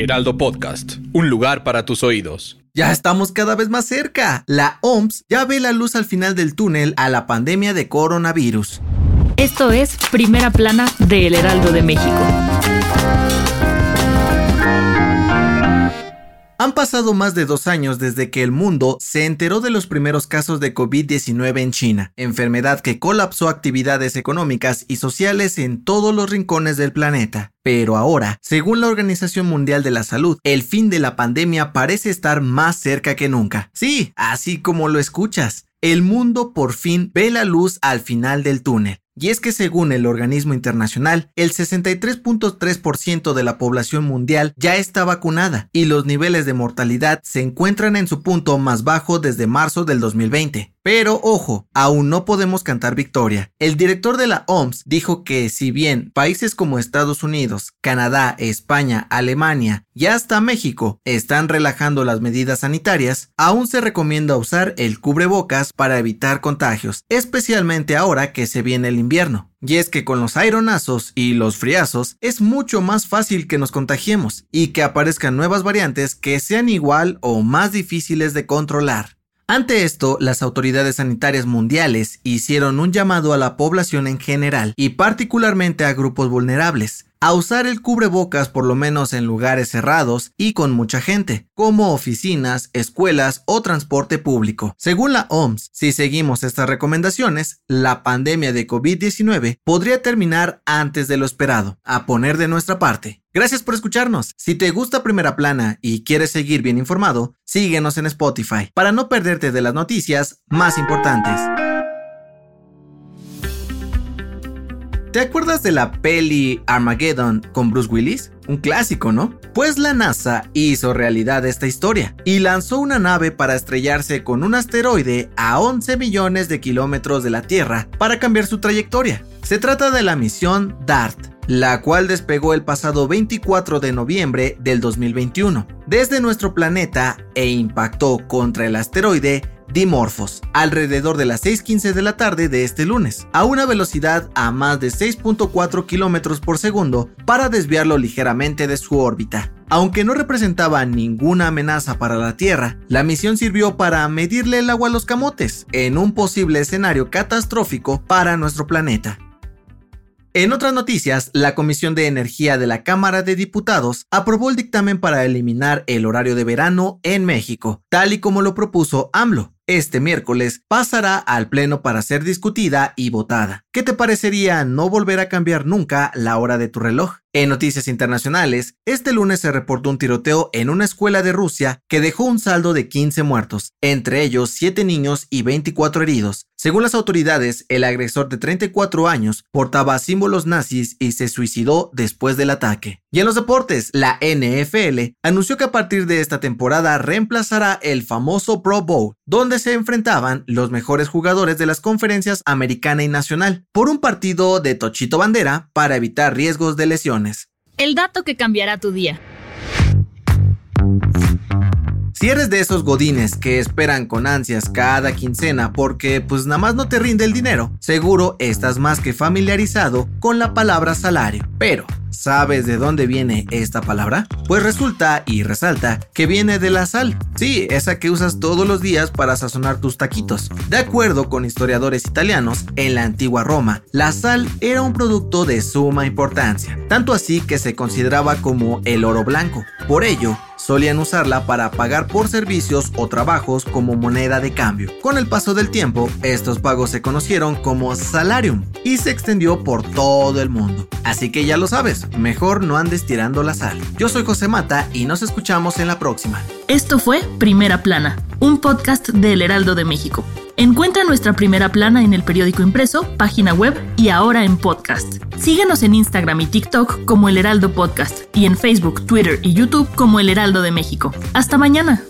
Heraldo Podcast, un lugar para tus oídos. Ya estamos cada vez más cerca. La OMS ya ve la luz al final del túnel a la pandemia de coronavirus. Esto es Primera Plana de El Heraldo de México. Han pasado más de dos años desde que el mundo se enteró de los primeros casos de COVID-19 en China, enfermedad que colapsó actividades económicas y sociales en todos los rincones del planeta. Pero ahora, según la Organización Mundial de la Salud, el fin de la pandemia parece estar más cerca que nunca. Sí, así como lo escuchas. El mundo por fin ve la luz al final del túnel. Y es que según el organismo internacional, el 63.3% de la población mundial ya está vacunada y los niveles de mortalidad se encuentran en su punto más bajo desde marzo del 2020. Pero ojo, aún no podemos cantar victoria. El director de la OMS dijo que si bien países como Estados Unidos, Canadá, España, Alemania y hasta México están relajando las medidas sanitarias, aún se recomienda usar el cubrebocas para evitar contagios, especialmente ahora que se viene el invierno. Y es que con los aeronazos y los friazos es mucho más fácil que nos contagiemos y que aparezcan nuevas variantes que sean igual o más difíciles de controlar. Ante esto, las autoridades sanitarias mundiales hicieron un llamado a la población en general y particularmente a grupos vulnerables a usar el cubrebocas por lo menos en lugares cerrados y con mucha gente, como oficinas, escuelas o transporte público. Según la OMS, si seguimos estas recomendaciones, la pandemia de COVID-19 podría terminar antes de lo esperado, a poner de nuestra parte. Gracias por escucharnos. Si te gusta Primera Plana y quieres seguir bien informado, síguenos en Spotify para no perderte de las noticias más importantes. ¿Te acuerdas de la peli Armageddon con Bruce Willis? Un clásico, ¿no? Pues la NASA hizo realidad esta historia y lanzó una nave para estrellarse con un asteroide a 11 millones de kilómetros de la Tierra para cambiar su trayectoria. Se trata de la misión DART, la cual despegó el pasado 24 de noviembre del 2021 desde nuestro planeta e impactó contra el asteroide Dimorphos, alrededor de las 6.15 de la tarde de este lunes, a una velocidad a más de 6.4 km por segundo para desviarlo ligeramente de su órbita. Aunque no representaba ninguna amenaza para la Tierra, la misión sirvió para medirle el agua a los camotes, en un posible escenario catastrófico para nuestro planeta. En otras noticias, la Comisión de Energía de la Cámara de Diputados aprobó el dictamen para eliminar el horario de verano en México, tal y como lo propuso AMLO este miércoles pasará al Pleno para ser discutida y votada. ¿Qué te parecería no volver a cambiar nunca la hora de tu reloj? En noticias internacionales, este lunes se reportó un tiroteo en una escuela de Rusia que dejó un saldo de 15 muertos, entre ellos 7 niños y 24 heridos. Según las autoridades, el agresor de 34 años portaba símbolos nazis y se suicidó después del ataque. Y en los deportes, la NFL anunció que a partir de esta temporada reemplazará el famoso Pro Bowl, donde se enfrentaban los mejores jugadores de las conferencias americana y nacional, por un partido de Tochito Bandera para evitar riesgos de lesiones. El dato que cambiará tu día. Si eres de esos godines que esperan con ansias cada quincena porque pues nada más no te rinde el dinero, seguro estás más que familiarizado con la palabra salario. Pero, ¿Sabes de dónde viene esta palabra? Pues resulta y resalta que viene de la sal. Sí, esa que usas todos los días para sazonar tus taquitos. De acuerdo con historiadores italianos, en la antigua Roma, la sal era un producto de suma importancia, tanto así que se consideraba como el oro blanco. Por ello, solían usarla para pagar por servicios o trabajos como moneda de cambio. Con el paso del tiempo, estos pagos se conocieron como salarium y se extendió por todo el mundo. Así que ya lo sabes, mejor no andes tirando la sal. Yo soy José Mata y nos escuchamos en la próxima. Esto fue Primera Plana, un podcast del Heraldo de México. Encuentra nuestra primera plana en el periódico impreso, página web y ahora en podcast. Síguenos en Instagram y TikTok como El Heraldo Podcast y en Facebook, Twitter y YouTube como El Heraldo de México. Hasta mañana.